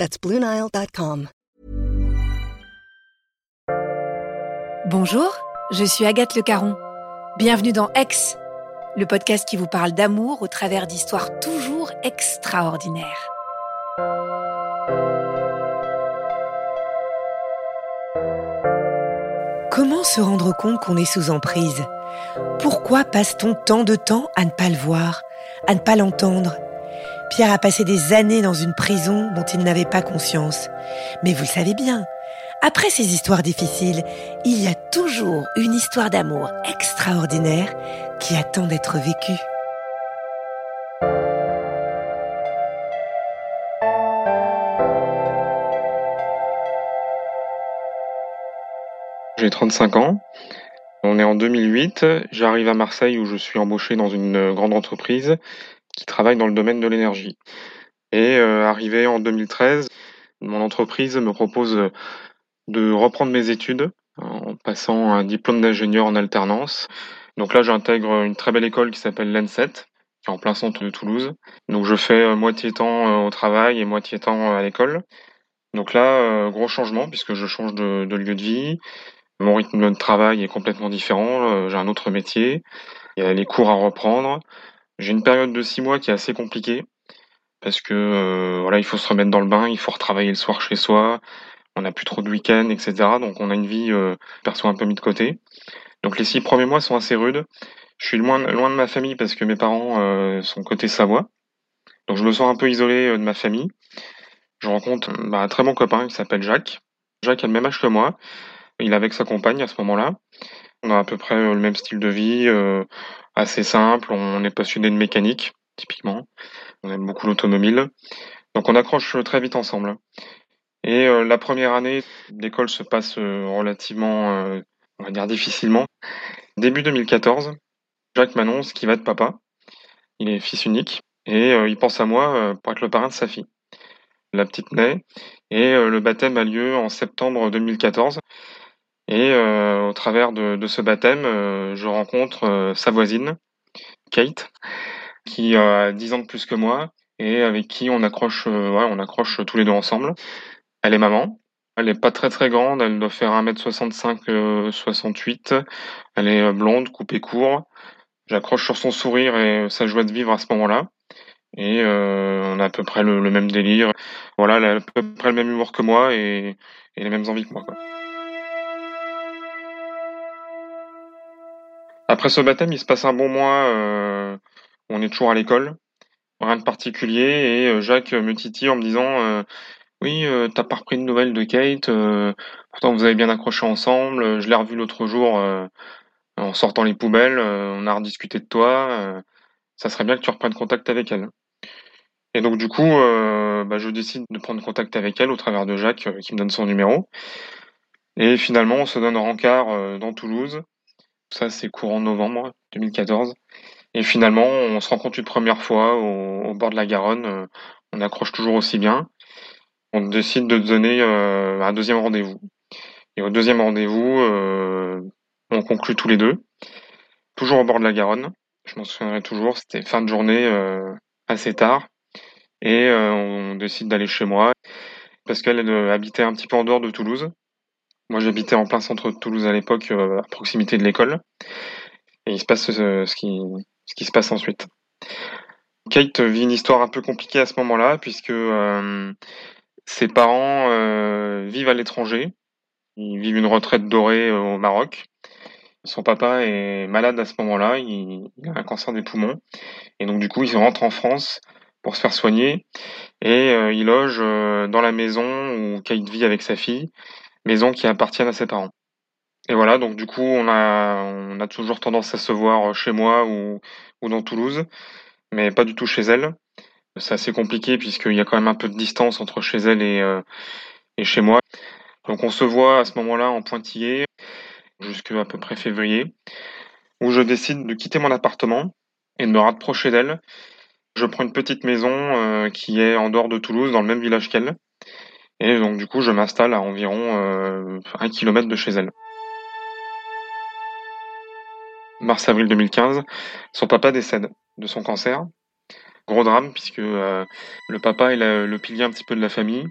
That's BlueNile.com. Bonjour, je suis Agathe Le Caron. Bienvenue dans Ex, le podcast qui vous parle d'amour au travers d'histoires toujours extraordinaires. Comment se rendre compte qu'on est sous emprise? Pourquoi passe-t-on tant de temps à ne pas le voir, à ne pas l'entendre? Pierre a passé des années dans une prison dont il n'avait pas conscience. Mais vous le savez bien, après ces histoires difficiles, il y a toujours une histoire d'amour extraordinaire qui attend d'être vécue. J'ai 35 ans. On est en 2008. J'arrive à Marseille où je suis embauché dans une grande entreprise qui travaille dans le domaine de l'énergie. Et euh, arrivé en 2013, mon entreprise me propose de reprendre mes études en passant un diplôme d'ingénieur en alternance. Donc là, j'intègre une très belle école qui s'appelle l'ENSET, qui est en plein centre de Toulouse. Donc je fais euh, moitié temps euh, au travail et moitié temps à l'école. Donc là, gros changement puisque je change de, lieu de vie. Mon rythme de travail est complètement différent, euh, j'ai un autre métier, il y a les cours à reprendre. J'ai une période de six mois qui est assez compliquée parce que euh, voilà, il faut se remettre dans le bain, il faut retravailler le soir chez soi, on n'a plus trop de week-ends, etc. Donc on a une vie euh, perso un peu mis de côté. Donc les six premiers mois sont assez rudes. Je suis loin, loin de ma famille parce que mes parents sont côté Savoie. Donc je me sens un peu isolé de ma famille. Je rencontre bah, un très bon copain qui s'appelle Jacques. Jacques a le même âge que moi. Il est avec sa compagne à ce moment-là. On a à peu près euh, le même style de vie, euh, assez simple. On est passionné de mécanique, typiquement. On aime beaucoup l'automobile. Donc on accroche euh, très vite ensemble. Et la première année l'école se passe relativement, on va dire difficilement. Début 2014, Jacques m'annonce qu'il va être papa. Il est fils unique et il pense à moi pour être le parrain de sa fille. La petite naît et le baptême a lieu en septembre 2014. Et euh, au travers de, ce baptême, euh, je rencontre euh, sa voisine, Kate, qui a 10 ans de plus que moi et avec qui on accroche, on accroche tous les deux ensemble. Elle est maman. Elle n'est pas très très grande, elle doit faire 1m65, 68. Elle est blonde, coupée court. J'accroche sur son sourire et sa joie de vivre à ce moment-là. Et on a à peu près le, même délire. Voilà, elle a à peu près le même humour que moi et, les mêmes envies que moi. Après ce baptême, il se passe un bon mois. Euh, on est toujours à l'école, rien de particulier. Et euh, Jacques me titille en me disant euh, Oui, t'as pas repris de nouvelles de Kate. pourtant, vous avez bien accroché ensemble. Je l'ai revu l'autre jour en sortant les poubelles. on a rediscuté de toi. ça serait bien que tu reprennes contact avec elle. Et donc, du coup, bah, je décide de prendre contact avec elle au travers de Jacques qui me donne son numéro. Et finalement, on se donne un rencard dans Toulouse. Ça, c'est courant novembre 2014. Et finalement, on se rencontre une première fois au, bord de la Garonne. Euh, on accroche toujours aussi bien. On décide de donner euh, un deuxième rendez-vous. Et au deuxième rendez-vous, euh, on conclut tous les deux. Toujours au bord de la Garonne. Je m'en souviendrai toujours. C'était fin de journée assez tard. Et on décide d'aller chez moi parce qu'elle habitait un petit peu en dehors de Toulouse. Moi, j'habitais en plein centre de Toulouse à l'époque, euh, à proximité de l'école. Et il se passe euh, ce, qui, ce qui se passe ensuite. Kate vit une histoire un peu compliquée à ce moment-là, puisque euh, ses parents vivent à l'étranger. Ils vivent une retraite dorée au Maroc. Son papa est malade à ce moment-là, il, a un cancer des poumons. Et donc du coup, il rentre en France pour se faire soigner. Et il loge dans la maison où Kate vit avec sa fille maison qui appartiennent à ses parents. Et voilà, donc du coup, on a, on a toujours tendance à se voir chez moi ou, ou dans Toulouse, mais pas du tout chez elle. C'est assez compliqué puisqu'il y a quand même un peu de distance entre chez elle et, euh, et chez moi. Donc on se voit à ce moment-là en pointillé jusqu'à à peu près février, où je décide de quitter mon appartement et de me rapprocher d'elle. Je prends une petite maison euh, qui est en dehors de Toulouse, dans le même village qu'elle. Et donc du coup, je m'installe à environ euh, un kilomètre de chez elle. Mars-avril 2015, son papa décède de son cancer. Gros drame puisque euh, le papa est le pilier un petit peu de la famille.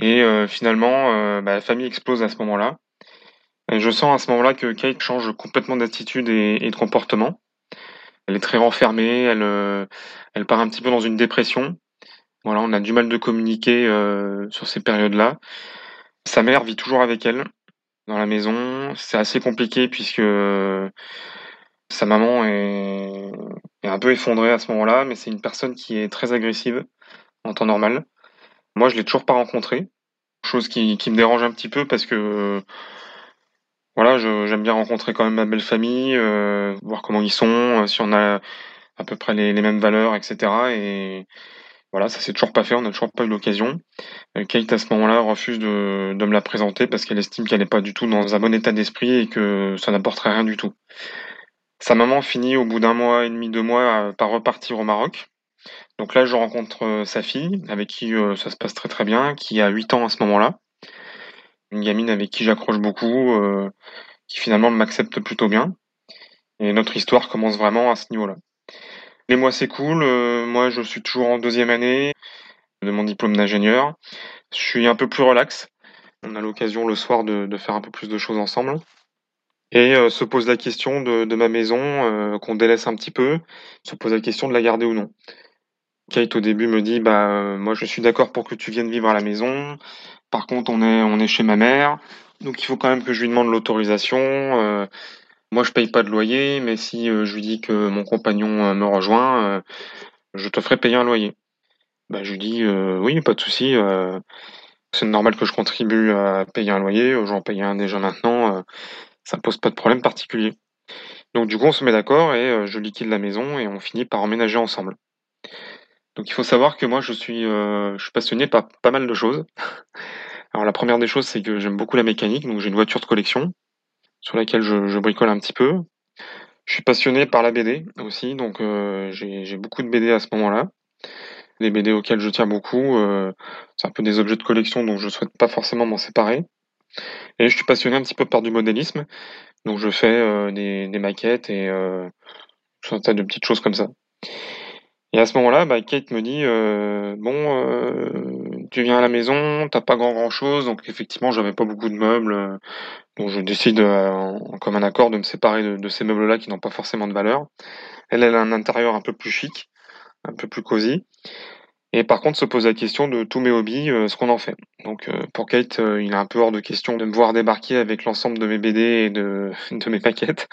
Et finalement, bah, la famille explose à ce moment-là. Je sens à ce moment-là que Kate change complètement d'attitude et, de comportement. Elle est très renfermée, elle, euh, elle part un petit peu dans une dépression. Voilà, on a du mal de communiquer euh, sur ces périodes-là. Sa mère vit toujours avec elle dans la maison. C'est assez compliqué puisque sa maman est, un peu effondrée à ce moment-là, mais c'est une personne qui est très agressive en temps normal. Moi, je l'ai toujours pas rencontrée, chose qui, me dérange un petit peu parce que voilà, j'aime bien rencontrer quand même ma belle famille, euh, voir comment ils sont, euh, si on a à peu près les, les mêmes valeurs, etc. Et voilà, ça s'est toujours pas fait, on n'a toujours pas eu l'occasion. Euh, Kate à ce moment-là refuse de, me la présenter parce qu'elle estime qu'elle n'est pas du tout dans un bon état d'esprit et que ça n'apporterait rien du tout. Sa maman finit au bout d'un mois et demi, deux mois par repartir au Maroc. Donc là, je rencontre sa fille, avec qui ça se passe très très bien, qui a 8 ans à ce moment-là une gamine avec qui j'accroche beaucoup, euh, qui finalement m'accepte plutôt bien. Et notre histoire commence vraiment à ce niveau-là. Les mois s'écoulent, euh, moi je suis toujours en deuxième année de mon diplôme d'ingénieur. Je suis un peu plus relax. On a l'occasion le soir de, faire un peu plus de choses ensemble. Et euh, se pose la question de, ma maison qu'on délaisse un petit peu, se pose la question de la garder ou non. Kate au début me dit bah moi je suis d'accord pour que tu viennes vivre à la maison, par contre, on est, on est chez ma mère, donc il faut quand même que je lui demande l'autorisation. Euh, moi, je paye pas de loyer, mais si euh, je lui dis que mon compagnon euh, me rejoint, je te ferai payer un loyer. Bah, je lui dis oui, pas de souci. c'est normal que je contribue à payer un loyer. J'en paye un déjà maintenant. ça pose pas de problème particulier. Donc du coup, on se met d'accord et je liquide la maison et on finit par emménager ensemble. Donc il faut savoir que moi je suis passionné par pas mal de choses. Alors la première des choses, c'est que j'aime beaucoup la mécanique, donc j'ai une voiture de collection sur laquelle je, bricole un petit peu. Je suis passionné par la BD aussi, donc euh, j'ai beaucoup de BD à ce moment-là. Des BD auxquels je tiens beaucoup. Euh, c'est un peu des objets de collection, donc je souhaite pas forcément m'en séparer. Et je suis passionné un petit peu par du modélisme, donc je fais euh, des, maquettes et un tas de petites choses comme ça. Et à ce moment-là, bah, Kate me dit bon, tu viens à la maison, t'as pas grand grand chose, donc effectivement j'avais pas beaucoup de meubles, donc je décide euh, en commun accord de me séparer de, ces meubles-là qui n'ont pas forcément de valeur. Elle, elle a un intérieur un peu plus chic, un peu plus cosy. Et par contre, se pose la question de tous mes hobbies, euh, ce qu'on en fait. Donc euh, pour Kate, il est un peu hors de question de me voir débarquer avec l'ensemble de mes BD et de, de mes paquettes.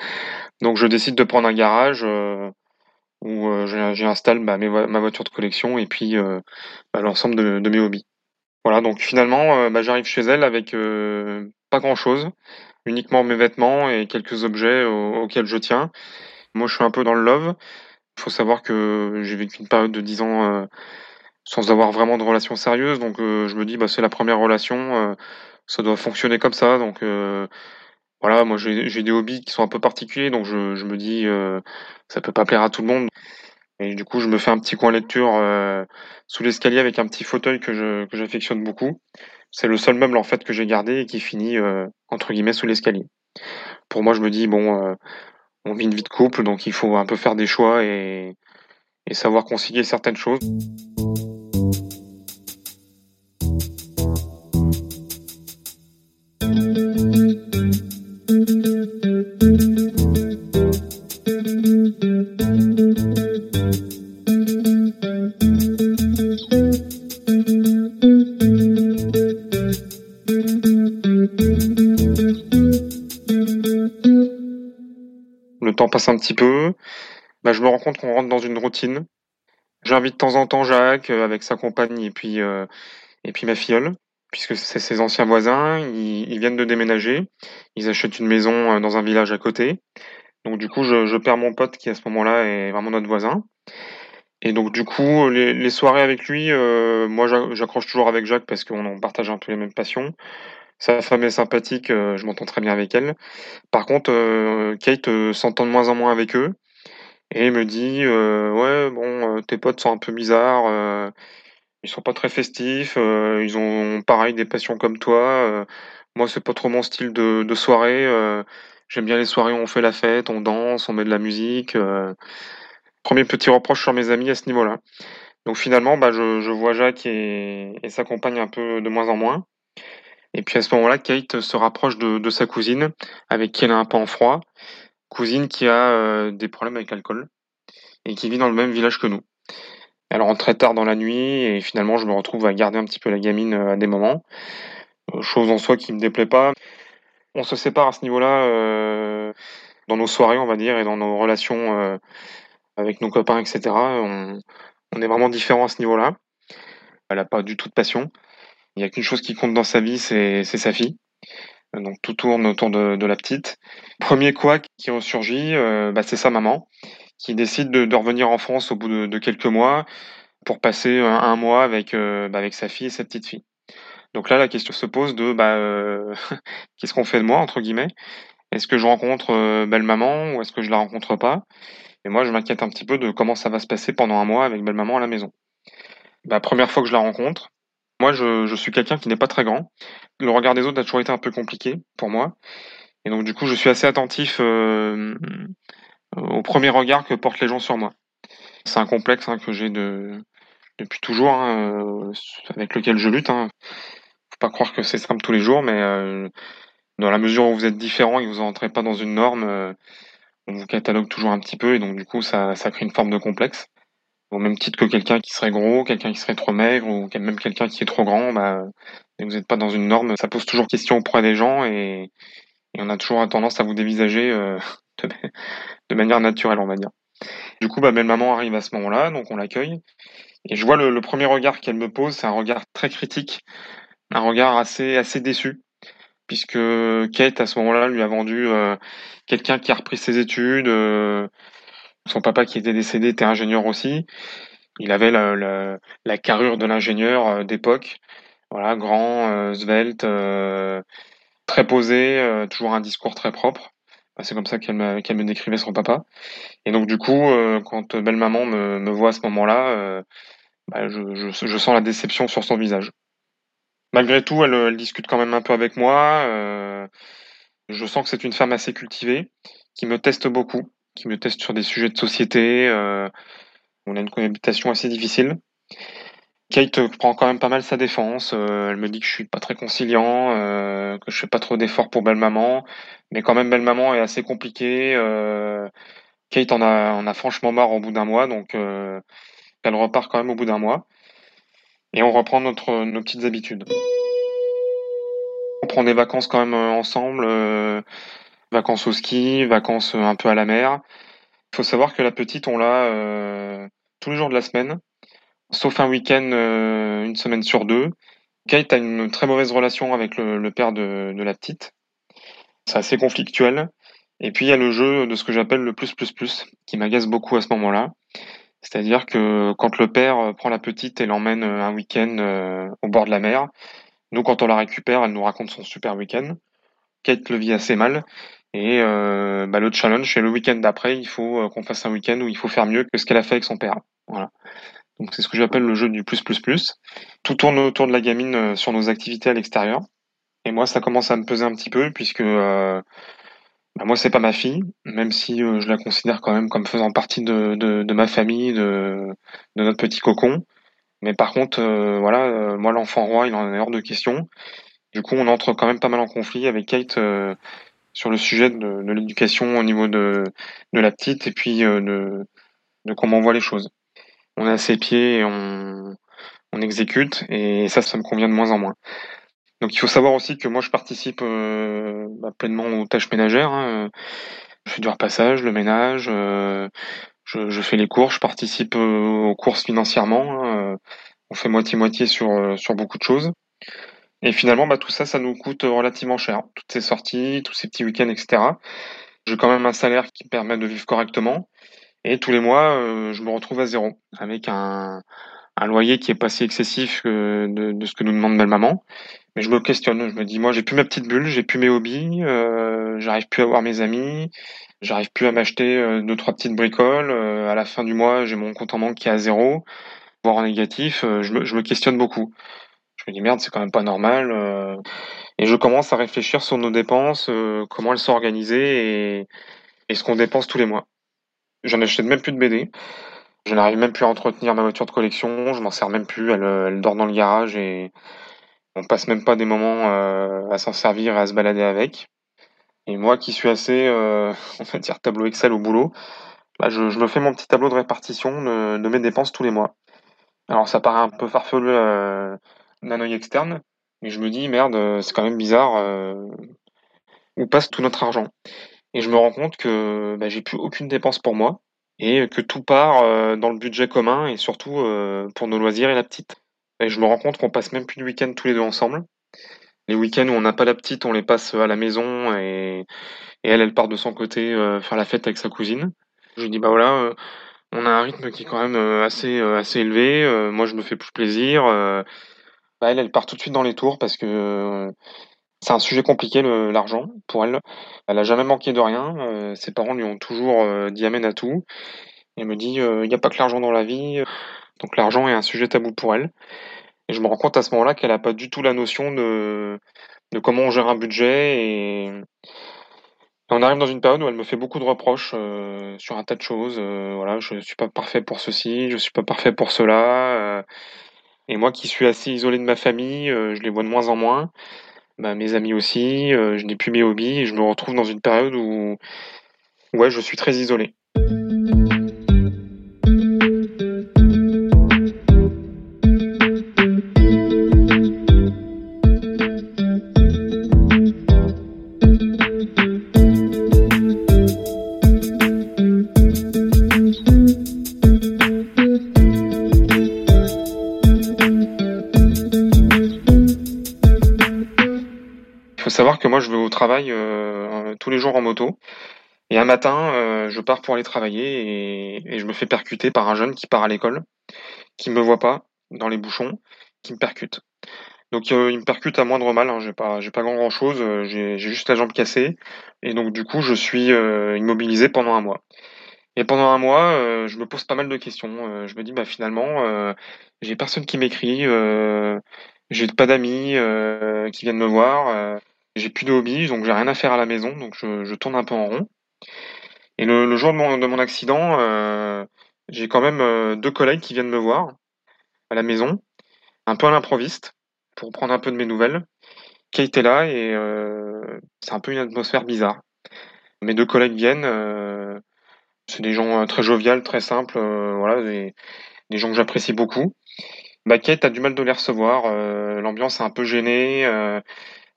Donc je décide de prendre un garage où j'installe bah, ma voiture de collection et puis bah, l'ensemble de, mes hobbies. Voilà, donc finalement, euh, bah, j'arrive chez elle avec euh, pas grand-chose, uniquement mes vêtements et quelques objets auxquels je tiens. Moi, je suis un peu dans le love. Il faut savoir que j'ai vécu une période de 10 ans euh, sans avoir vraiment de relation sérieuse, donc je me dis, bah, c'est la première relation, ça doit fonctionner comme ça. Donc voilà, moi j'ai des hobbies qui sont un peu particuliers, donc je, je me dis, ça peut pas plaire à tout le monde. Et du coup, je me fais un petit coin lecture euh, sous l'escalier avec un petit fauteuil que j'affectionne beaucoup. C'est le seul meuble en fait que j'ai gardé et qui finit euh, entre guillemets sous l'escalier. Pour moi, je me dis bon, euh, on vit une vie de couple, donc il faut un peu faire des choix et, et savoir concilier certaines choses. Peu, bah, je me rends compte qu'on rentre dans une routine. J'invite de temps en temps Jacques euh, avec sa compagne et puis euh, et puis ma filleule, puisque c'est ses anciens voisins. Ils, viennent de déménager. Ils achètent une maison euh, dans un village à côté. Donc du coup, je, perds mon pote qui à ce moment-là est vraiment notre voisin. Et donc du coup, les, soirées avec lui, moi j'accroche toujours avec Jacques parce qu'on partage un peu les mêmes passions. Sa femme est sympathique, euh, je m'entends très bien avec elle. Par contre, euh, Kate s'entend de moins en moins avec eux et me dit ouais bon tes potes sont un peu bizarres, ils sont pas très festifs, ils ont pareil des passions comme toi. moi c'est pas trop mon style de, soirée. J'aime bien les soirées où on fait la fête, on danse, on met de la musique. Premier petit reproche sur mes amis à ce niveau-là. Donc finalement, bah, je, vois Jacques et, sa compagne un peu de moins en moins. Et puis à ce moment-là, Kate se rapproche de, sa cousine, avec qui elle a un en froid. Cousine qui a euh, des problèmes avec l'alcool et qui vit dans le même village que nous. Elle rentre très tard dans la nuit et finalement je me retrouve à garder un petit peu la gamine euh, à des moments. Euh, chose en soi qui me déplaît pas. On se sépare à ce niveau-là dans nos soirées, on va dire, et dans nos relations avec nos copains, etc. On, est vraiment différents à ce niveau-là. Elle n'a pas du tout de passion. Il n'y a qu'une chose qui compte dans sa vie, c'est sa fille. Donc tout tourne autour de, la petite. Premier quoi qui ressurgit, euh, bah, c'est sa maman qui décide de, revenir en France au bout de, quelques mois pour passer un, mois avec, euh, bah, avec sa fille et sa petite fille. Donc là, la question se pose de bah, euh, qu'est-ce qu'on fait de moi entre guillemets? Est-ce que je rencontre belle maman ou est-ce que je la rencontre pas? Et moi, je m'inquiète un petit peu de comment ça va se passer pendant un mois avec belle-maman à la maison. Bah, première fois que je la rencontre, moi, je, suis quelqu'un qui n'est pas très grand. Le regard des autres a toujours été un peu compliqué pour moi. Et donc, du coup, je suis assez attentif euh, au premier regard que portent les gens sur moi. C'est un complexe hein, que j'ai de, depuis toujours, hein, euh, avec lequel je lutte. Hein. Faut pas croire que c'est simple tous les jours, mais euh, dans la mesure où vous êtes différent et que vous n'entrez pas dans une norme, on vous catalogue toujours un petit peu et donc du coup ça crée une forme de complexe. Au même titre que quelqu'un qui serait gros, quelqu'un qui serait trop maigre ou même quelqu'un qui est trop grand, bah, vous n'êtes pas dans une norme, ça pose toujours question auprès des gens et, on a toujours tendance à vous dévisager euh, de, manière naturelle, on va dire. Du coup, bah, belle maman arrive à ce moment-là, donc on l'accueille. Et je vois le, le premier regard qu'elle me pose, c'est un regard très critique, un regard assez, assez déçu puisque Kate à ce moment-là lui a vendu euh, quelqu'un qui a repris ses études. Euh, son papa qui était décédé était ingénieur aussi. Il avait la, carrure de l'ingénieur euh, d'époque. Voilà, grand, svelte, très posé, toujours un discours très propre. c'est comme ça qu'elle me, décrivait son papa. Et donc du coup, quand belle maman me, voit à ce moment-là, bah, je sens la déception sur son visage. Malgré tout, elle, discute quand même un peu avec moi. Euh, je sens que c'est une femme assez cultivée, qui me teste beaucoup, qui me teste sur des sujets de société. Euh, on a une cohabitation assez difficile. Kate prend quand même pas mal sa défense. Euh, elle me dit que je suis pas très conciliant, que je fais pas trop d'efforts pour belle maman, mais quand même belle maman est assez compliquée. Kate en a, a franchement marre au bout d'un mois, donc elle repart quand même au bout d'un mois. Et on reprend notre, nos petites habitudes. On prend des vacances quand même euh, ensemble, euh, vacances au ski, vacances euh, un peu à la mer. Il faut savoir que la petite, on l'a tous les jours de la semaine, sauf un week-end, une semaine sur deux. Kate a une très mauvaise relation avec le, père de, la petite. C'est assez conflictuel. Et puis il y a le jeu de ce que j'appelle le plus plus plus, qui m'agace beaucoup à ce moment-là. C'est-à-dire que quand le père euh, prend la petite et l'emmène euh, un week-end euh, au bord de la mer, nous, quand on la récupère, elle nous raconte son super week-end. Kate le vit assez mal. Et bah, le challenge, c'est le week-end d'après, il faut qu'on fasse un week-end où il faut faire mieux que ce qu'elle a fait avec son père. Voilà. Donc c'est ce que j'appelle le jeu du plus plus plus. Tout tourne autour de la gamine sur nos activités à l'extérieur. Et moi, ça commence à me peser un petit peu puisque bah, moi, c'est pas ma fille, même si euh, je la considère quand même comme faisant partie de, ma famille, de, notre petit cocon. Mais par contre, euh, voilà, euh, moi, l'enfant roi, il en est hors de question. Du coup, on entre quand même pas mal en conflit avec Kate sur le sujet de, l'éducation au niveau de, la petite et puis de, de comment on voit les choses. On à ses pieds et on, exécute, et ça, ça me convient de moins en moins. Donc il faut savoir aussi que moi je participe euh, bah, pleinement aux tâches ménagères. Hein. Je fais du repassage, le ménage, euh, je, fais les courses, je participe euh, aux courses financièrement. Hein. On fait moitié-moitié sur beaucoup de choses. Et finalement, bah, tout ça, ça nous coûte relativement cher. Toutes ces sorties, tous ces petits week-ends, etc. J'ai quand même un salaire qui me permet de vivre correctement. Et tous les mois, je me retrouve à zéro avec un, un loyer qui est pas si excessif de, de ce que nous demande belle maman. Mais je me questionne, je me dis moi j'ai plus ma petite bulle, j'ai plus mes hobbies, euh, j'arrive plus à voir mes amis, j'arrive plus à m'acheter euh, deux trois petites bricoles. Euh, à la fin du mois, j'ai mon compte en banque qui est à zéro, voire en négatif. Euh, je me, je me questionne beaucoup. Je me dis merde, c'est quand même pas normal. euh. et je commence à réfléchir sur nos dépenses, euh, comment elles sont organisées et, ce qu'on dépense tous les mois. J'en achète même plus de BD. Je n'arrive même plus à entretenir ma voiture de collection. Je m'en sers même plus. Elle, elle dort dans le garage et on passe même pas des moments euh, à s'en servir et à se balader avec. Et moi qui suis assez, euh, on va dire, tableau Excel au boulot, bah, je, me fais mon petit tableau de répartition de, de mes dépenses tous les mois. Alors ça paraît un peu farfelu euh, d'un œil externe, mais je me dis, merde, euh, c'est quand même bizarre, euh, où passe tout notre argent Et je me rends compte que bah, j'ai plus aucune dépense pour moi, et que tout part euh, dans le budget commun, et surtout pour nos loisirs et la petite. Et je me rends compte qu'on passe même plus de week-end tous les deux ensemble. Les week-ends où on n'a pas la petite, on les passe à la maison et, et elle, elle part de son côté faire la fête avec sa cousine. Je lui dis bah voilà, on a un rythme qui est quand même assez assez élevé. moi, je me fais plus plaisir. Bah, elle, elle part tout de suite dans les tours parce que euh, c'est un sujet compliqué l'argent pour elle. Elle a jamais manqué de rien. euh, ses parents lui ont toujours euh, dit amen à tout. Elle me dit il n'y a pas que l'argent dans la vie, donc l'argent est un sujet tabou pour elle. Et je me rends compte à ce moment-là qu'elle a pas du tout la notion de, comment on gère un budget et, et on arrive dans une période où elle me fait beaucoup de reproches sur un tas de choses. voilà, je suis pas parfait pour ceci, je suis pas parfait pour cela. Et moi qui suis assez isolé de ma famille, euh, je les vois de moins en moins. Bah, mes amis aussi, euh, je n'ai plus mes hobbies et je me retrouve dans une période où ouais, je suis très isolé. Tous les jours en moto. Et un matin, euh, je pars pour aller travailler et, je me fais percuter par un jeune qui part à l'école, qui me voit pas dans les bouchons, qui me percute. Donc euh, il me percute à moindre mal, hein, j'ai pas j'ai pas grand grand chose, j'ai juste la jambe cassée et donc du coup je suis euh, immobilisé pendant un mois. Et pendant un mois, euh, je me pose pas mal de questions. Euh, je me dis bah finalement euh, j'ai personne qui m'écrit, euh, j'ai pas d'amis euh, qui viennent me voir, euh, j'ai plus de hobby, donc j'ai rien à faire à la maison, donc je, tourne un peu en rond. Et le, jour de mon, de mon accident, euh, j'ai quand même euh, deux collègues qui viennent me voir à la maison, un peu à l'improviste, pour prendre un peu de mes nouvelles. Kate est là et euh, c'est un peu une atmosphère bizarre. Mes deux collègues viennent, c'est des gens très joviales, très simples, voilà, des, gens que j'apprécie beaucoup. Bah, Kate a du mal de les recevoir, l'ambiance est un peu gênée,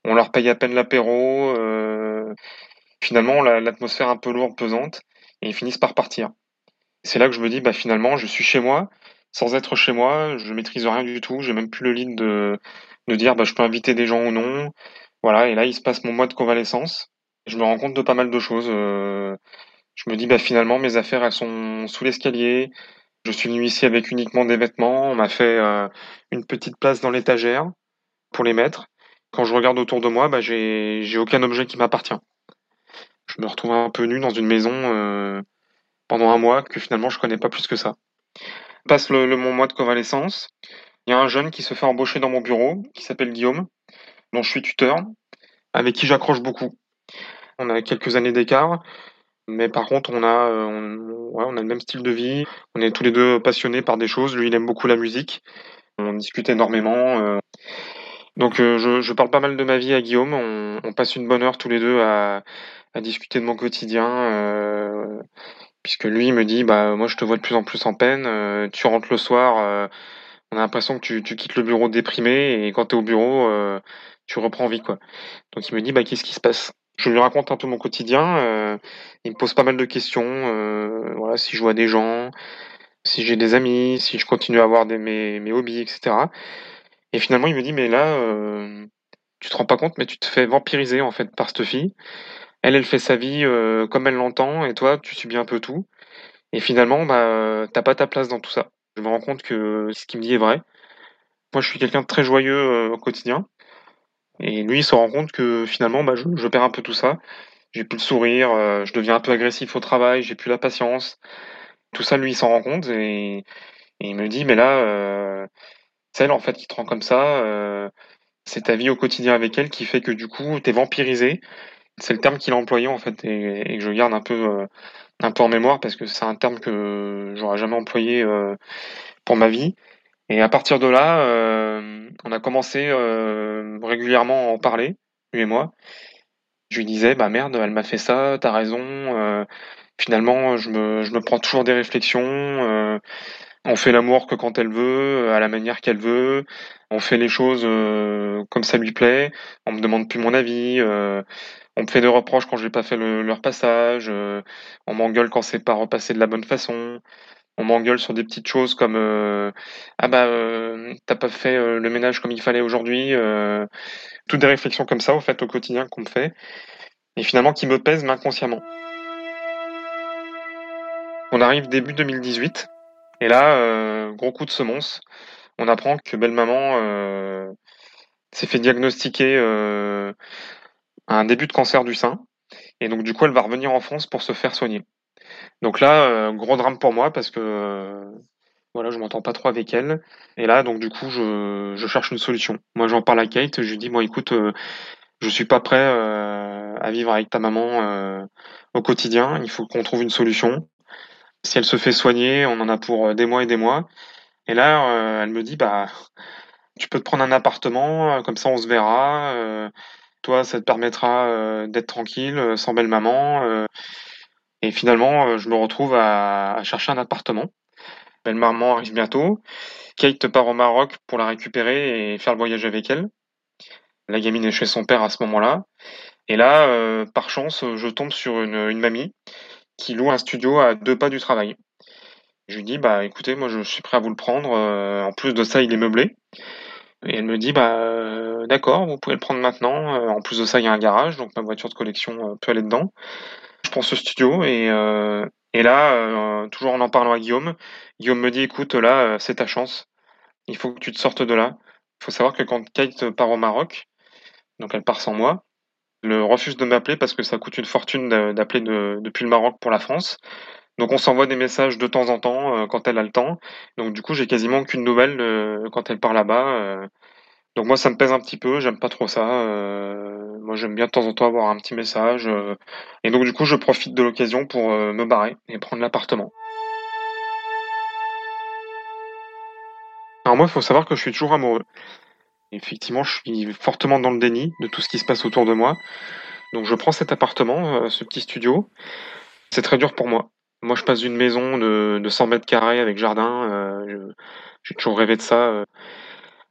on leur paye à peine l'apéro, euh, finalement la- l'atmosphère un peu lourde, pesante, et ils finissent par partir. C'est là que je me dis, bah finalement, je suis chez moi, sans être chez moi, je maîtrise rien du tout, j'ai même plus le lead de, de dire, bah je peux inviter des gens ou non. Voilà, et là, il se passe mon mois de convalescence. Je me rends compte de pas mal de choses. euh, je me dis, bah finalement, mes affaires, elles sont sous l'escalier. Je suis venu ici avec uniquement des vêtements. On m'a fait euh, une petite place dans l'étagère pour les mettre. Quand je regarde autour de moi, bah j'ai aucun objet qui m'appartient. Je me retrouve un peu nu dans une maison euh, pendant un mois que finalement je connais pas plus que ça. Passe le, mon mois de convalescence. Il y a un jeune qui se fait embaucher dans mon bureau, qui s'appelle Guillaume, dont je suis tuteur, avec qui j'accroche beaucoup. On a quelques années d'écart, mais par contre on a, euh, ouais, on a le même style de vie. On est tous les deux passionnés par des choses. Lui, il aime beaucoup la musique. On discute énormément. euh. Donc euh, je, je parle pas mal de ma vie à Guillaume. On, on passe une bonne heure tous les deux à, à discuter de mon quotidien. euh, puisque lui me dit bah moi je te vois de plus en plus en peine. euh, tu rentres le soir, euh, on a l'impression que tu, tu quittes le bureau déprimé et quand tu es au bureau, euh, tu reprends vie quoi. Donc il me dit bah qu'est-ce qui se passe? Je lui raconte un peu mon quotidien. euh, il me pose pas mal de questions. voilà si je vois des gens, si j'ai des amis, si je continue à avoir des, mes, mes hobbies, etc. Et finalement il me dit mais là euh, tu te rends pas compte mais tu te fais vampiriser en fait par cette fille. Elle, elle fait sa vie euh, comme elle l'entend, et toi, tu subis un peu tout. Et finalement, bah, t'as pas ta place dans tout ça. Je me rends compte que ce qu'il me dit est vrai. Moi, je suis quelqu'un de très joyeux euh, au quotidien. Et lui, il se rend compte que finalement, bah, je, perds un peu tout ça. J'ai plus le sourire, je deviens un peu agressif au travail, j'ai plus la patience. Tout ça, lui, il s'en rend compte et, il me dit, mais là, euh, celle en fait qui te rend comme ça, euh, c'est ta vie au quotidien avec elle qui fait que du coup, t'es vampirisé. C'est le terme qu'il a employé en fait et, que je garde un peu, euh, un peu en mémoire parce que c'est un terme que j'aurais jamais employé euh, pour ma vie. Et à partir de là, on a commencé régulièrement à en parler, lui et moi. Je lui disais, bah merde, elle m'a fait ça, t'as raison. finalement, je me, je me prends toujours des réflexions. On fait l'amour que quand elle veut, à la manière qu'elle veut. On fait les choses euh, comme ça lui plaît. On me demande plus mon avis. Euh, on me fait des reproches quand j'ai pas fait leur passage. Euh, on m'engueule quand c'est pas repassé de la bonne façon. On m'engueule sur des petites choses comme ah bah t'as pas fait le ménage comme il fallait aujourd'hui. toutes des réflexions comme ça au fait au quotidien qu'on me fait et finalement qui me pèsent inconsciemment. On arrive début 2018 et là, euh, gros coup de semonce, on apprend que belle maman euh, s'est fait diagnostiquer euh, un début de cancer du sein. Et donc du coup, elle va revenir en France pour se faire soigner. Donc là, gros drame pour moi parce que voilà, je m'entends pas trop avec elle. Et là, donc du coup, je, je cherche une solution. Moi, j'en parle à Kate. Je lui dis, moi, écoute, je suis pas prêt à vivre avec ta maman au quotidien. Il faut qu'on trouve une solution. Si elle se fait soigner, on en a pour euh, des mois et des mois. Et là, euh, elle me dit, bah, tu peux te prendre un appartement, euh, comme ça on se verra. toi, ça te permettra d'être tranquille, sans belle maman. et finalement, je me retrouve à, chercher un appartement. Belle maman arrive bientôt. Kate part au Maroc pour la récupérer et faire le voyage avec elle. La gamine est chez son père à ce moment-là. Et là, par chance, je tombe sur une, une mamie qui loue un studio à deux pas du travail. Je lui dis, bah écoutez, moi je suis prêt à vous le prendre. Euh, en plus de ça, il est meublé. Et elle me dit, bah euh, d'accord, vous pouvez le prendre maintenant. Euh, en plus de ça, il y a un garage, donc ma voiture de collection peut aller dedans. Je prends ce studio et, et là, toujours en en parlant à Guillaume, Guillaume me dit, écoute, là, c'est ta chance. Il faut que tu te sortes de là. Il faut savoir que quand Kate part au Maroc, donc elle part sans moi, le refuse de m'appeler parce que ça coûte une fortune d'appeler depuis le Maroc pour la France. Donc on s'envoie des messages de temps en temps euh, quand elle a le temps. Donc du coup j'ai quasiment qu'une nouvelle euh, quand elle part là-bas. Euh. Donc moi ça me pèse un petit peu, j'aime pas trop ça. moi j'aime bien de temps en temps avoir un petit message. et donc du coup je profite de l'occasion pour me barrer et prendre l'appartement. Alors moi il faut savoir que je suis toujours amoureux. Effectivement, je suis fortement dans le déni de tout ce qui se passe autour de moi. Donc je prends cet appartement, euh, ce petit studio. C'est très dur pour moi. Moi, je passe d'une maison de, 100 mètres carrés avec jardin. Euh, j'ai toujours rêvé de ça. Euh.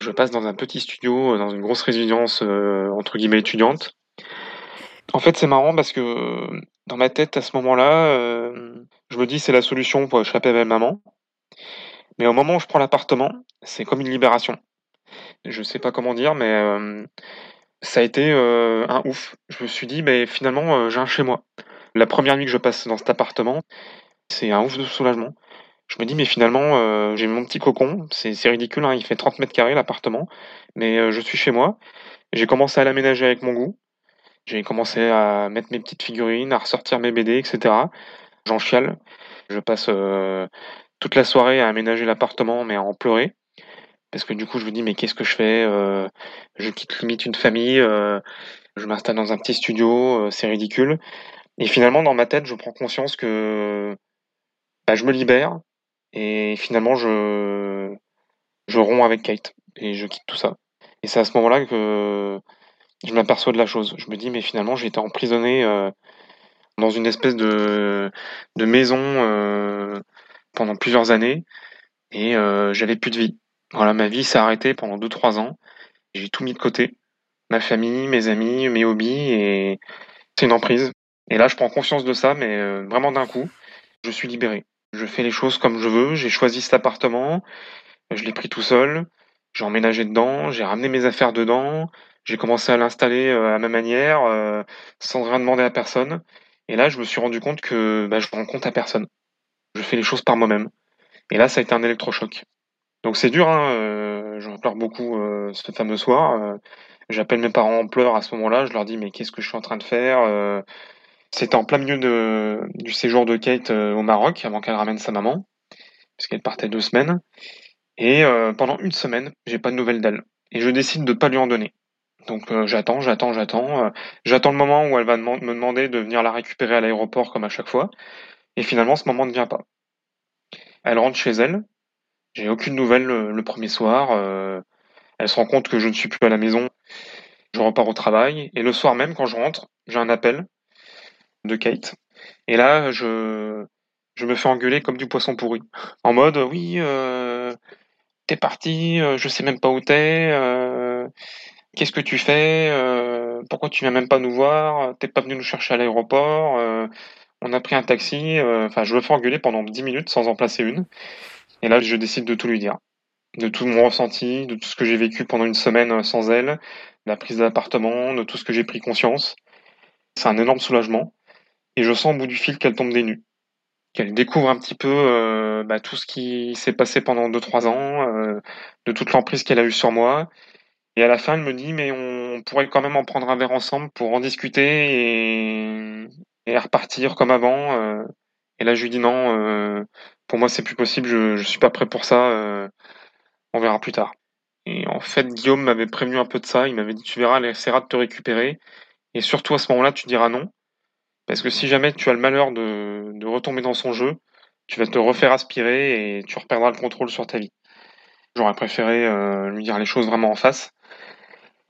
Je passe dans un petit studio, dans une grosse résidence entre guillemets étudiante. En fait, c'est marrant parce que dans ma tête, à ce moment-là, je me dis c'est la solution pour échapper à ma maman. Mais au moment où je prends l'appartement, c'est comme une libération. Je sais pas comment dire, mais euh, ça a été euh, un ouf. Je me suis dit, mais finalement, euh, j'ai un chez moi. La première nuit que je passe dans cet appartement, c'est un ouf de soulagement. Je me dis, mais finalement, j'ai mon petit cocon. C'est ridicule, hein, il fait 30 mètres carrés l'appartement, mais je suis chez moi. J'ai commencé à l'aménager avec mon goût. J'ai commencé à mettre mes petites figurines, à ressortir mes BD, etc. J'en chiale. Je passe toute la soirée à aménager l'appartement, mais à en pleurer. Parce que du coup, je me dis, mais qu'est-ce que je fais euh, Je quitte limite une famille, euh, je m'installe dans un petit studio, euh, c'est ridicule. Et finalement, dans ma tête, je prends conscience que bah, je me libère et finalement, je, je romps avec Kate et je quitte tout ça. Et c'est à ce moment-là que je m'aperçois de la chose. Je me dis, mais finalement, j'ai été emprisonné dans une espèce de, de maison pendant plusieurs années et j'avais plus de vie. Voilà, ma vie s'est arrêtée pendant 2-3 ans. J'ai tout mis de côté. Ma famille, mes amis, mes hobbies, et c'est une emprise. Et là, je prends conscience de ça, mais euh, vraiment d'un coup, je suis libéré. Je fais les choses comme je veux. J'ai choisi cet appartement. Je l'ai pris tout seul. J'ai emménagé dedans. J'ai ramené mes affaires dedans. J'ai commencé à l'installer euh, à ma manière, euh, sans rien demander à personne. Et là, je me suis rendu compte que bah, je rends compte à personne. je fais les choses par moi-même. Et là, ça a été un électrochoc. Donc c'est dur, hein, euh, j'en pleure beaucoup euh, ce fameux soir. Euh, j'appelle mes parents en pleurs à ce moment-là, je leur dis mais qu'est-ce que je suis en train de faire C'était en plein milieu du séjour de Kate au Maroc, avant qu'elle ramène sa maman, parce qu'elle partait deux semaines. Et pendant une semaine, j'ai pas de nouvelles d'elle. Et je décide de pas lui en donner. Donc j'attends, j'attends, j'attends. j'attends le moment où elle va me demander de venir la récupérer à l'aéroport comme à chaque fois. Et finalement, ce moment ne vient pas. Elle rentre chez elle. J'ai aucune nouvelle le, premier soir. Euh, elle se rend compte que je ne suis plus à la maison. Je repars au travail. Et le soir même, quand je rentre, j'ai un appel de Kate. Et là, je, je me fais engueuler comme du poisson pourri. En mode, oui, euh, t'es parti, euh, je sais même pas où t'es. Euh, Qu'est-ce que tu fais Pourquoi tu viens même pas nous voir T'es pas venu nous chercher à l'aéroport on a pris un taxi, enfin, je le fais engueuler pendant 10 minutes sans en placer une. Et là, je décide de tout lui dire. De tout mon ressenti, de tout ce que j'ai vécu pendant une semaine euh, sans elle, de la prise d'appartement, de tout ce que j'ai pris conscience. C'est un énorme soulagement. Et je sens au bout du fil qu'elle tombe des nues. Qu'elle découvre un petit peu euh, bah, tout ce qui s'est passé pendant 2-3 ans, de toute l'emprise qu'elle a eue sur moi. Et à la fin, elle me dit, mais on pourrait quand même en prendre un verre ensemble pour en discuter et, repartir comme avant. Euh, et là, je lui dis non, euh, pour moi, c'est plus possible, je, suis pas prêt pour ça, euh, on verra plus tard. Et en fait, Guillaume m'avait prévenu un peu de ça, il m'avait dit tu verras, elle essaiera de te récupérer, et surtout à ce moment-là, tu diras non, parce que si jamais tu as le malheur de, retomber dans son jeu, tu vas te refaire aspirer et tu reperdras le contrôle sur ta vie. J'aurais préféré lui dire les choses vraiment en face.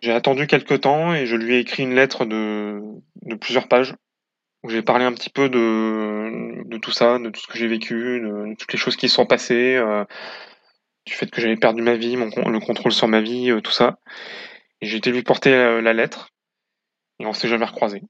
J'ai attendu quelques temps et je lui ai écrit une lettre de, plusieurs pages j'ai parlé un petit peu de, de tout ça, de tout ce que j'ai vécu, de, toutes les choses qui se sont passées, euh, du fait que j'avais perdu ma vie, mon, le contrôle sur ma vie, euh, tout ça. J'ai été lui porter la, la lettre, et on s'est jamais recroisés.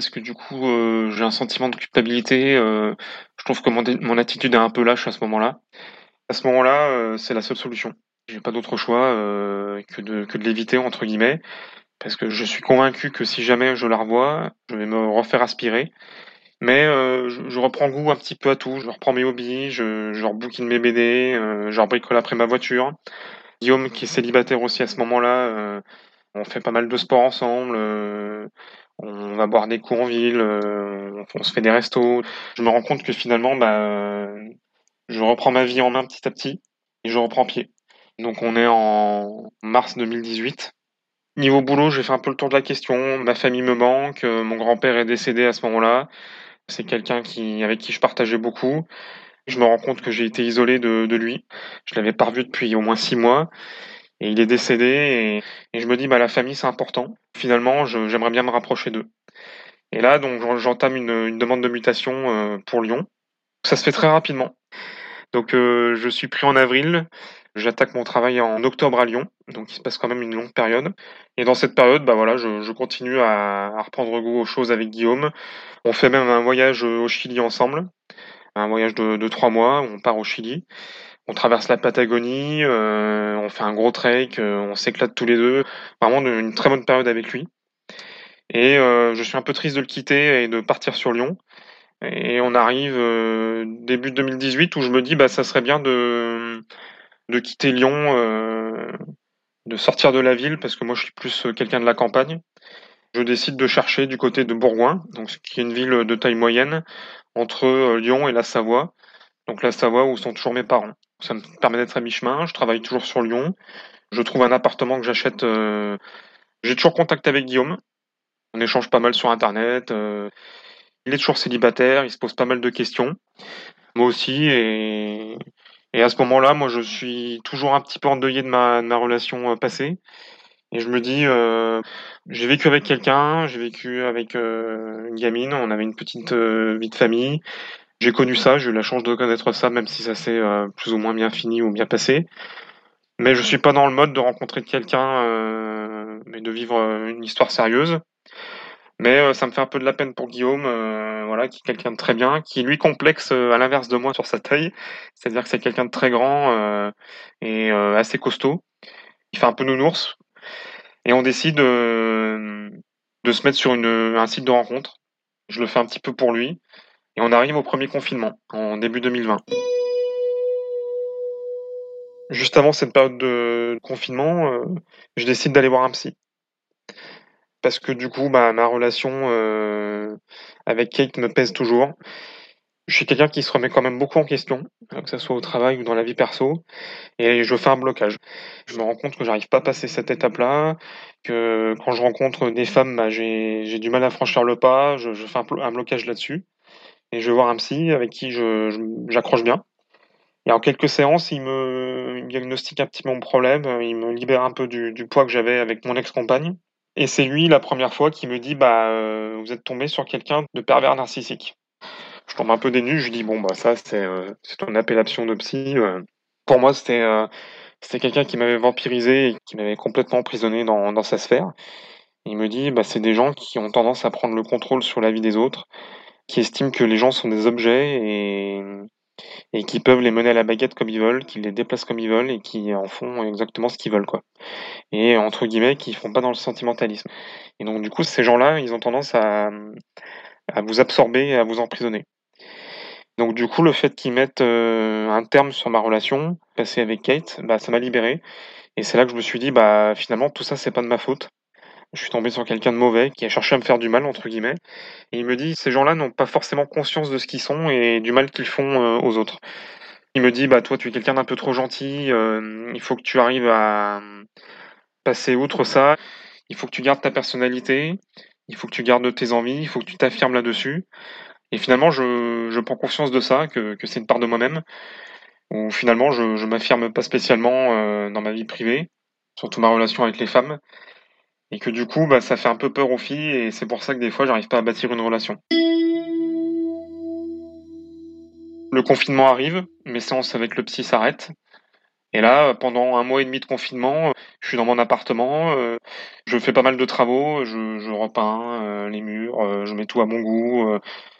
Parce que du coup euh, j'ai un sentiment de culpabilité. Euh, je trouve que mon, attitude est un peu lâche à ce moment-là. À ce moment-là, euh, c'est la seule solution. J'ai pas d'autre choix que de l'éviter entre guillemets parce que je suis convaincu que si jamais je la revois, je vais me refaire aspirer. Mais je, reprends goût un petit peu à tout. Je reprends mes hobbies, je, je rebouquine mes BD, je rebricole après ma voiture. Guillaume qui est célibataire aussi à ce moment-là. on fait pas mal de sport ensemble va boire des coups en ville, euh, on se fait des restos. Je me rends compte que finalement, bah, je reprends ma vie en main petit à petit et je reprends pied. Donc on est en mars 2018. Niveau boulot, j'ai fait un peu le tour de la question. Ma famille me manque, euh, mon grand-père est décédé à ce moment-là. C'est quelqu'un qui, avec qui je partageais beaucoup. Je me rends compte que j'ai été isolé de, lui. Je l'avais pas revu depuis au moins six mois et il est décédé et, je me dis bah la famille c'est important. Finalement, j'aimerais bien me rapprocher d'eux. Et là donc j'entame une, demande de mutation euh, pour Lyon. Ça se fait très rapidement. Donc euh, je suis pris en avril, j'attaque mon travail en octobre à Lyon, donc il se passe quand même une longue période. Et dans cette période, bah voilà, je, continue à, reprendre goût aux choses avec Guillaume. On fait même un voyage au Chili ensemble, un voyage de, de trois mois. On part au Chili on traverse la Patagonie, euh, on fait un gros trek, euh, on s'éclate tous les deux. Vraiment une très bonne période avec lui. Et euh, je suis un peu triste de le quitter et de partir sur Lyon. Et on arrive début 2018 où je me dis bah ça serait bien de de quitter Lyon, de sortir de la ville parce que moi je suis plus quelqu'un de la campagne. Je décide de chercher du côté de Bourgoin, donc qui est une ville de taille moyenne entre Lyon et la Savoie. Donc la Savoie où sont toujours mes parents. Ça me permet d'être à mi-chemin. Je travaille toujours sur Lyon. Je trouve un appartement que j'achète. Euh, j'ai toujours contact avec Guillaume. On échange pas mal sur Internet. Euh, il est toujours célibataire. Il se pose pas mal de questions. Moi aussi. Et, à ce moment-là, moi, je suis toujours un petit peu endeuillé de ma, relation euh, passée. Et je me dis, euh, j'ai vécu avec quelqu'un, j'ai vécu avec une gamine, on avait une petite vie de famille, j'ai connu ça, j'ai eu la chance de connaître ça, même si ça s'est plus ou moins bien fini ou bien passé. Mais je suis pas dans le mode de rencontrer quelqu'un, mais de vivre une histoire sérieuse. Mais ça me fait un peu de la peine pour Guillaume, voilà, qui est quelqu'un de très bien, qui lui complexe à l'inverse de moi sur sa taille. C'est-à-dire que c'est quelqu'un de très grand et assez costaud. Il fait un peu nounours. Et on décide de se mettre sur une, un site de rencontre. Je le fais un petit peu pour lui. Et on arrive au premier confinement, en début 2020. Juste avant cette période de confinement, euh, je décide d'aller voir un psy. Parce que du coup, bah, ma relation euh, avec Kate me pèse toujours. Je suis quelqu'un qui se remet quand même beaucoup en question, que ce soit au travail ou dans la vie perso, et je fais un blocage. Je me rends compte que j'arrive pas à passer cette étape-là, que quand je rencontre des femmes, bah, j'ai du mal à franchir le pas, je, fais un, blocage là-dessus. Et je vais voir un psy avec qui j'accroche bien. Et en quelques séances, il me diagnostique un petit peu mon problème, il me libère un peu du, poids que j'avais avec mon ex-compagne. Et c'est lui, la première fois, qui me dit bah, euh, Vous êtes tombé sur quelqu'un de pervers narcissique. Je tombe un peu dénu, je dis Bon, bah, ça, c'est euh, ton appellation de psy. Euh. Pour moi, c'était c'était quelqu'un qui m'avait vampirisé et qui m'avait complètement emprisonné dans, dans sa sphère. Il me dit bah, C'est des gens qui ont tendance à prendre le contrôle sur la vie des autres, qui estiment que les gens sont des objets et et qui peuvent les mener à la baguette comme ils veulent, qui les déplacent comme ils veulent et qui en font exactement ce qu'ils veulent quoi. Et entre guillemets, qui font pas dans le sentimentalisme. Et donc du coup, ces gens-là, ils ont tendance à, vous absorber, à vous emprisonner. Donc du coup, le fait qu'ils mettent euh, un terme sur ma relation passée avec Kate, bah ça m'a libéré. Et c'est là que je me suis dit, bah finalement, tout ça, c'est pas de ma faute. Je suis tombé sur quelqu'un de mauvais qui a cherché à me faire du mal, entre guillemets. Et il me dit, ces gens-là n'ont pas forcément conscience de ce qu'ils sont et du mal qu'ils font euh, aux autres. Il me dit, bah toi, tu es quelqu'un d'un peu trop gentil, euh, il faut que tu arrives à passer outre ça, il faut que tu gardes ta personnalité, il faut que tu gardes tes envies, il faut que tu t'affirmes là-dessus. Et finalement, je, prends conscience de ça, que, c'est une part de moi-même, où finalement, je ne m'affirme pas spécialement euh, dans ma vie privée, surtout ma relation avec les femmes. Et que du coup, bah, ça fait un peu peur aux filles et c'est pour ça que des fois, j'arrive pas à bâtir une relation. Le confinement arrive, mes séances avec le psy s'arrêtent. Et là, pendant un mois et demi de confinement, je suis dans mon appartement, euh, je fais pas mal de travaux, je, repeins euh, les murs, euh, je mets tout à mon goût,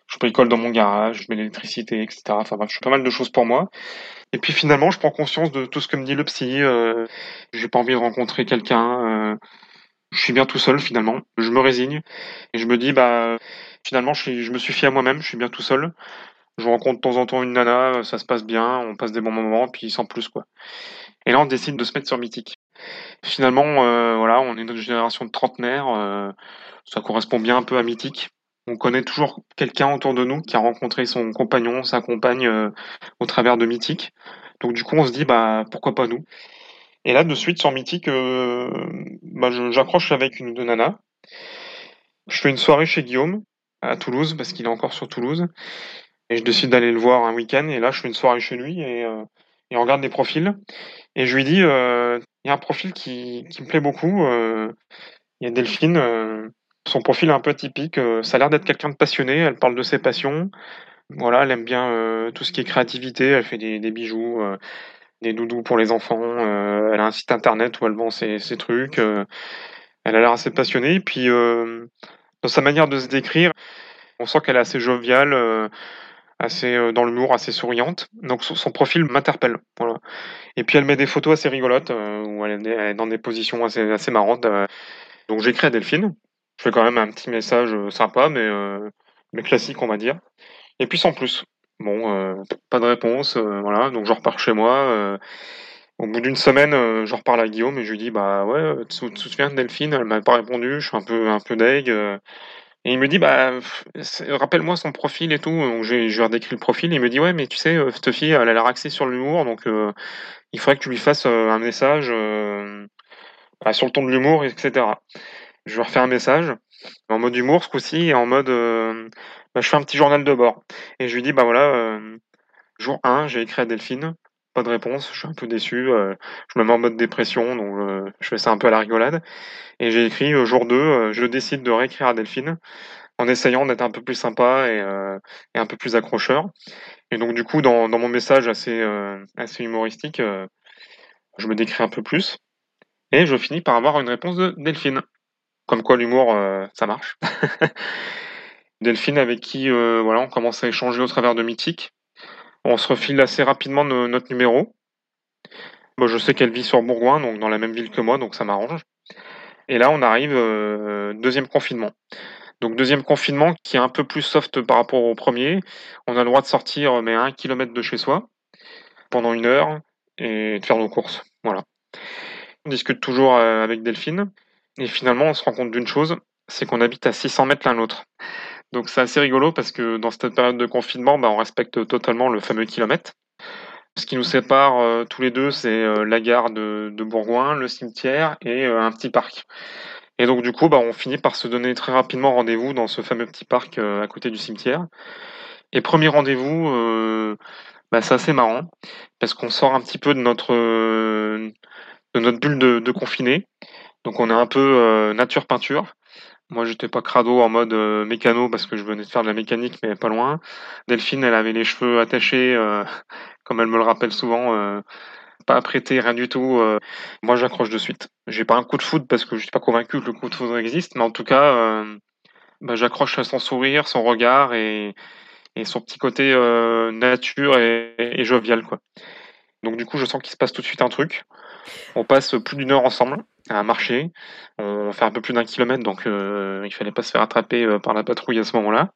je bricole dans mon garage, je mets l'électricité, etc. Enfin bref, je fais pas mal de choses pour moi. Et puis finalement, je prends conscience de tout ce que me dit le psy. j'ai pas envie de rencontrer quelqu'un je suis bien tout seul finalement. Je me résigne et je me dis bah finalement je, je me suis fié à moi-même, je suis bien tout seul. Je rencontre de temps en temps une nana, ça se passe bien, on passe des bons moments, puis sans plus quoi. Et là on décide de se mettre sur Mythique. Finalement euh, voilà, on est une génération de trentenaires, euh, ça correspond bien un peu à Mythique. On connaît toujours quelqu'un autour de nous qui a rencontré son compagnon, sa compagne euh, au travers de Mythique. Donc du coup on se dit bah pourquoi pas nous? Et là, de suite, sur Mythique, euh, bah, j'accroche avec une de Nana. Je fais une soirée chez Guillaume, à Toulouse, parce qu'il est encore sur Toulouse. Et je décide d'aller le voir un week-end. Et là, je fais une soirée chez lui et, euh, on regarde des profils. Et je lui dis, euh, il y a un profil qui, qui me plaît beaucoup. Euh, il y a Delphine. Son profil est un peu typique. ça a l'air d'être quelqu'un de passionné. Elle parle de ses passions. Voilà, elle aime bien tout ce qui est créativité. Elle fait des bijoux des doudous pour les enfants. Euh, elle a un site internet où elle vend ses, trucs. Euh, elle a l'air assez passionnée. Puis, euh, dans sa manière de se décrire, on sent qu'elle est assez joviale, assez dans l'humour, assez souriante. Donc, son, profil m'interpelle. Et puis, elle met des photos assez rigolotes où elle est, dans des positions assez, assez marrantes. donc, j'écris à Delphine. Je fais quand même un petit message sympa, mais, mais classique, on va dire. Et puis, sans plus. Bon, euh, pas de réponse, euh, voilà, donc je repars chez moi. Euh, au bout d'une semaine, je reparle à Guillaume et je lui dis bah ouais, tu te souviens de Delphine, elle m'a pas répondu, je suis un peu un peu deg. et il me dit bah rappelle-moi son profil et tout. Donc je, lui ai redécrit le profil. Et il me dit ouais mais tu sais cette fille elle a l'air axée sur l'humour donc il faudrait que tu lui fasses un message bah, sur le ton de l'humour etc. Je lui refais un message en mode humour ce coup-ci et en mode bah, je fais un petit journal de bord. Et je lui dis, bah voilà, euh, jour 1, j'ai écrit à Delphine, pas de réponse, je suis un peu déçu, euh, je me mets en mode dépression, donc euh, je fais ça un peu à la rigolade. Et j'ai écrit, jour 2, je décide de réécrire à Delphine, en essayant d'être un peu plus sympa et, et, un peu plus accrocheur. Et donc du coup, dans, dans mon message assez, assez humoristique, Je me décris un peu plus. Et je finis par avoir une réponse de Delphine. Comme quoi l'humour, euh, ça marche. Delphine avec qui euh, voilà, on commence à échanger au travers de Mythique. On se refile assez rapidement notre numéro. Bon, je sais qu'elle vit sur Bourgoin, donc dans la même ville que moi, donc ça m'arrange. Et là, on arrive euh, deuxième confinement. Donc deuxième confinement qui est un peu plus soft par rapport au premier. On a le droit de sortir mais à un kilomètre de chez soi pendant une heure et de faire nos courses. Voilà. On discute toujours avec Delphine et finalement on se rend compte d'une chose, c'est qu'on habite à 600 mètres l'un l'autre. Donc c'est assez rigolo parce que dans cette période de confinement, bah, on respecte totalement le fameux kilomètre. Ce qui nous sépare euh, tous les deux, c'est euh, la gare de, Bourgoin, le cimetière et un petit parc. Et donc du coup, bah, on finit par se donner très rapidement rendez-vous dans ce fameux petit parc à côté du cimetière. Et premier rendez-vous, bah, c'est assez marrant parce qu'on sort un petit peu de notre de notre bulle de, confiné. Donc on est un peu euh, nature peinture. Moi j'étais pas crado en mode euh, mécano parce que je venais de faire de la mécanique mais pas loin. Delphine elle avait les cheveux attachés euh, comme elle me le rappelle souvent pas apprêté rien du tout. moi j'accroche de suite. J'ai pas un coup de foudre parce que je suis pas convaincu que le coup de foudre existe mais en tout cas bah, j'accroche à son sourire, son regard et, son petit côté nature et, et jovial quoi. Donc du coup je sens qu'il se passe tout de suite un truc. On passe plus d'une heure ensemble à marcher. On fait un peu plus d'un kilomètre, donc euh, il fallait pas se faire attraper euh, par la patrouille à ce moment-là.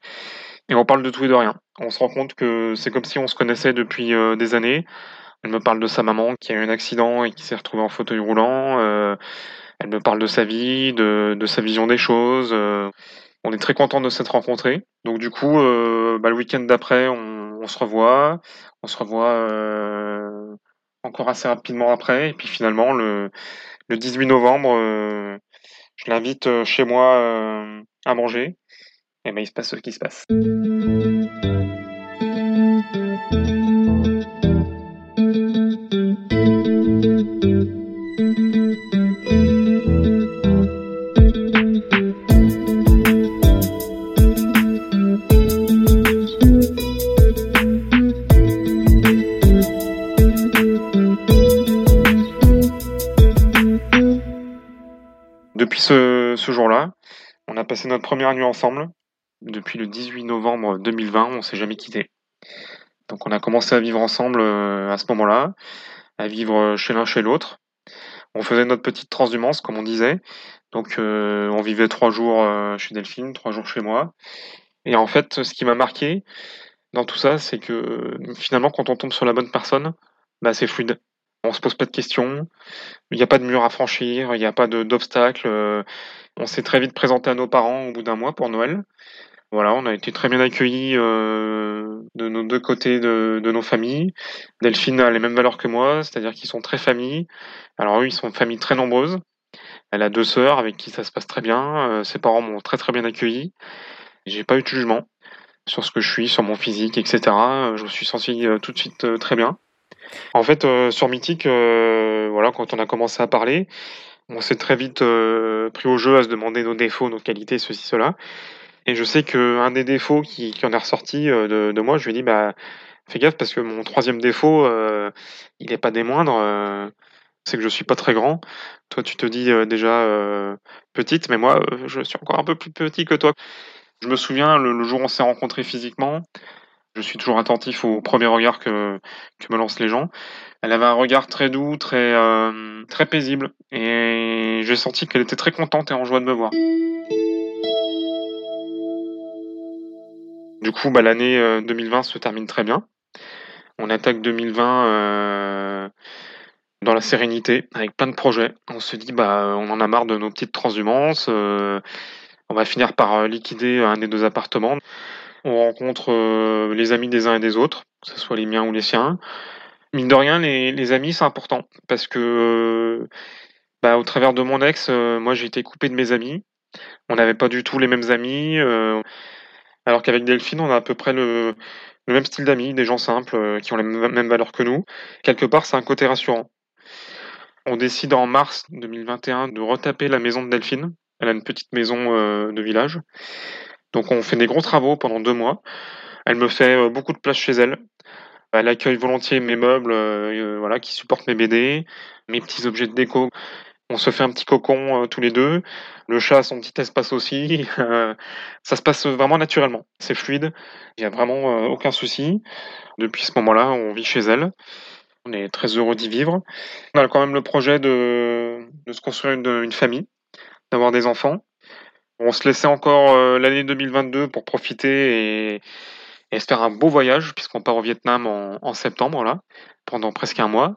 Et on parle de tout et de rien. On se rend compte que c'est comme si on se connaissait depuis euh, des années. Elle me parle de sa maman qui a eu un accident et qui s'est retrouvée en fauteuil roulant. elle me parle de sa vie, de, sa vision des choses. on est très content de s'être rencontrés. Donc du coup, bah, le week-end d'après, on, se revoit. On se revoit encore assez rapidement après. Et puis finalement, le, le 18 novembre, euh, je l'invite euh, chez moi euh, à manger. Et ben, il se passe ce qui se passe. A passé notre première nuit ensemble. Depuis le 18 novembre 2020, on s'est jamais quitté. Donc on a commencé à vivre ensemble euh, à ce moment-là, à vivre chez l'un chez l'autre. On faisait notre petite transhumance, comme on disait. Donc euh, on vivait trois jours euh, chez Delphine, trois jours chez moi. Et en fait, ce qui m'a marqué dans tout ça, c'est que finalement, quand on tombe sur la bonne personne, bah, c'est fluide. On se pose pas de questions. Il n'y a pas de mur à franchir. Il n'y a pas d'obstacle. Euh, on s'est très vite présenté à nos parents au bout d'un mois pour Noël. Voilà, on a été très bien accueillis euh, de nos deux côtés de, nos familles. Delphine a les mêmes valeurs que moi, c'est-à-dire qu'ils sont très familles. Alors eux, ils sont une famille très nombreuse. Elle a deux sœurs avec qui ça se passe très bien. Euh, ses parents m'ont très très bien accueilli. J'ai pas eu de jugement sur ce que je suis, sur mon physique, etc. Je me suis senti tout de suite très bien. En fait, euh, sur Mythique, euh, voilà, quand on a commencé à parler, on s'est très vite euh, pris au jeu à se demander nos défauts, nos qualités, ceci, cela. Et je sais qu'un des défauts qui, en est ressorti de, moi, je lui ai dit, bah, fais gaffe parce que mon troisième défaut, il n'est pas des moindres. c'est que je suis pas très grand. Toi, tu te dis déjà petite, mais moi, je suis encore un peu plus petit que toi. Je me souviens le, le jour où on s'est rencontrés physiquement, je suis toujours attentif au premier regard que, me lancent les gens. Elle avait un regard très doux, très, euh, très paisible. Et j'ai senti qu'elle était très contente et en joie de me voir. Du coup, bah, l'année 2020 euh, se termine très bien. On attaque 2020 euh, dans la sérénité, avec plein de projets. On se dit, bah, on en a marre de nos petites transhumances. on va finir par liquider un des deux appartements. On rencontre euh, les amis des uns et des autres, que ce soit les miens ou les siens. Mine de rien, les, amis, c'est important parce que euh, bah, au travers de mon ex, euh, moi j'ai été coupé de mes amis. On n'avait pas du tout les mêmes amis. alors qu'avec Delphine, on a à peu près le, même style d'amis, des gens simples qui ont les mêmes valeurs que nous. Quelque part, c'est un côté rassurant. On décide en mars 2021 de retaper la maison de Delphine. Elle a une petite maison de village. Donc on fait des gros travaux pendant deux mois. Elle me fait euh, beaucoup de place chez elle. Elle accueille volontiers mes meubles, euh, voilà, qui supportent mes BD, mes petits objets de déco. On se fait un petit cocon tous les deux. Le chat a son petit espace aussi. ça se passe vraiment naturellement. C'est fluide. Il n'y a vraiment aucun souci. Depuis ce moment-là, on vit chez elle. On est très heureux d'y vivre. On a quand même le projet de, se construire une, famille, d'avoir des enfants. On se laissait encore l'année 2022 pour profiter et, et, se faire un beau voyage, puisqu'on part au Vietnam en, septembre, là, pendant presque un mois.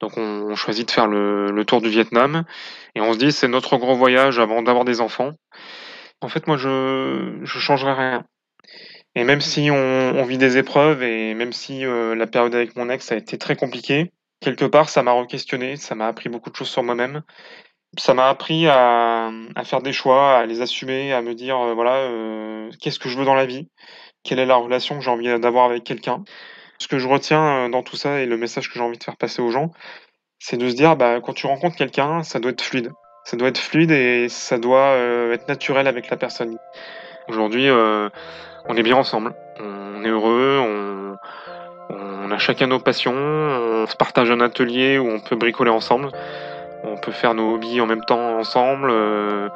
Donc on, choisit de faire le, tour du Vietnam et on se dit c'est notre grand voyage avant d'avoir des enfants. En fait, moi, je ne changerai rien. Et même si on, vit des épreuves et même si euh, la période avec mon ex a été très compliquée, quelque part, ça m'a re-questionné, ça m'a appris beaucoup de choses sur moi-même. Ça m'a appris à, faire des choix, à les assumer, à me dire, euh, voilà, euh, qu'est-ce que je veux dans la vie? Quelle est la relation que j'ai envie d'avoir avec quelqu'un? Ce que je retiens dans tout ça et le message que j'ai envie de faire passer aux gens, c'est de se dire, bah, quand tu rencontres quelqu'un, ça doit être fluide. Ça doit être fluide et ça doit être naturel avec la personne. Aujourd'hui, on est bien ensemble, on est heureux, on, a chacun nos passions, on se partage un atelier où on peut bricoler ensemble, on peut faire nos hobbies en même temps ensemble, euh,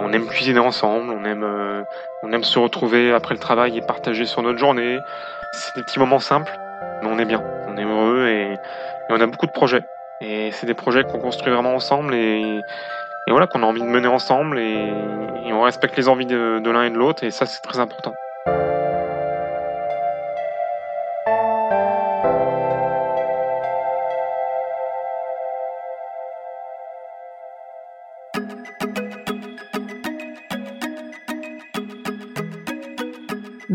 on aime cuisiner ensemble, on aime, euh, on aime se retrouver après le travail et partager sur notre journée. C'est des petits moments simples, mais on est bien, on est heureux et, on a beaucoup de projets. Et c'est des projets qu'on construit vraiment ensemble et, voilà qu'on a envie de mener ensemble et, et on respecte les envies de, de l'un et de l'autre et ça c'est très important.